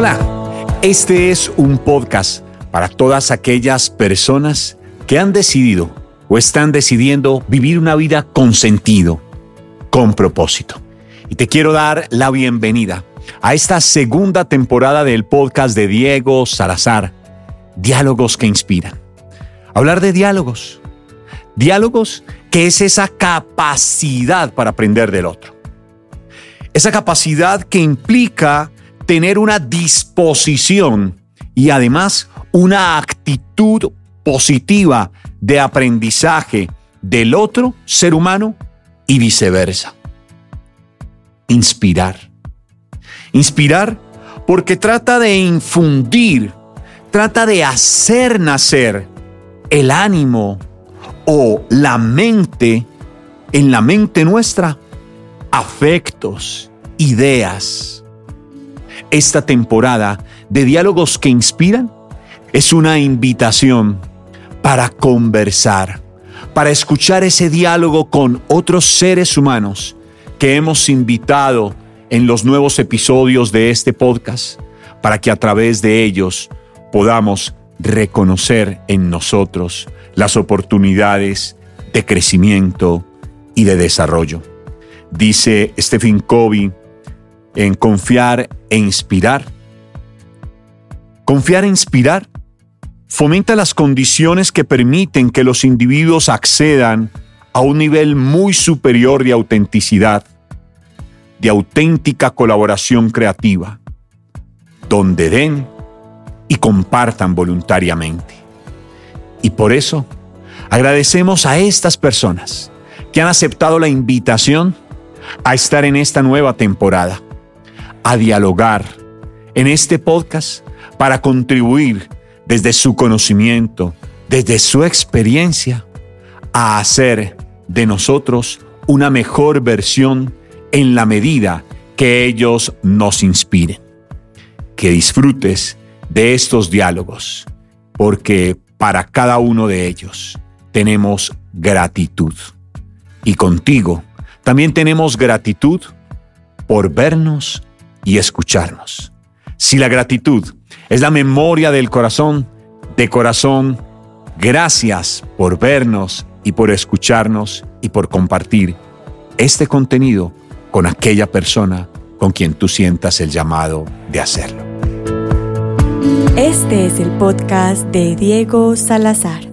Hola, este es un podcast para todas aquellas personas que han decidido o están decidiendo vivir una vida con sentido, con propósito. Y te quiero dar la bienvenida a esta segunda temporada del podcast de Diego Salazar, Diálogos que Inspiran. Hablar de diálogos. Diálogos que es esa capacidad para aprender del otro. Esa capacidad que implica tener una disposición y además una actitud positiva de aprendizaje del otro ser humano y viceversa. Inspirar. Inspirar porque trata de infundir, trata de hacer nacer el ánimo o la mente en la mente nuestra afectos, ideas. Esta temporada de diálogos que inspiran es una invitación para conversar, para escuchar ese diálogo con otros seres humanos que hemos invitado en los nuevos episodios de este podcast, para que a través de ellos podamos reconocer en nosotros las oportunidades de crecimiento y de desarrollo. Dice Stephen Covey en confiar e inspirar. Confiar e inspirar fomenta las condiciones que permiten que los individuos accedan a un nivel muy superior de autenticidad, de auténtica colaboración creativa, donde den y compartan voluntariamente. Y por eso agradecemos a estas personas que han aceptado la invitación a estar en esta nueva temporada, a dialogar en este podcast para contribuir desde su conocimiento, desde su experiencia, a hacer de nosotros una mejor versión en la medida que ellos nos inspiren. Que disfrutes de estos diálogos, porque para cada uno de ellos tenemos gratitud. Y contigo también tenemos gratitud por vernos y escucharnos. Si la gratitud es la memoria del corazón, de corazón, gracias por vernos y por escucharnos y por compartir este contenido con aquella persona con quien tú sientas el llamado de hacerlo. Este es el podcast de Diego Salazar.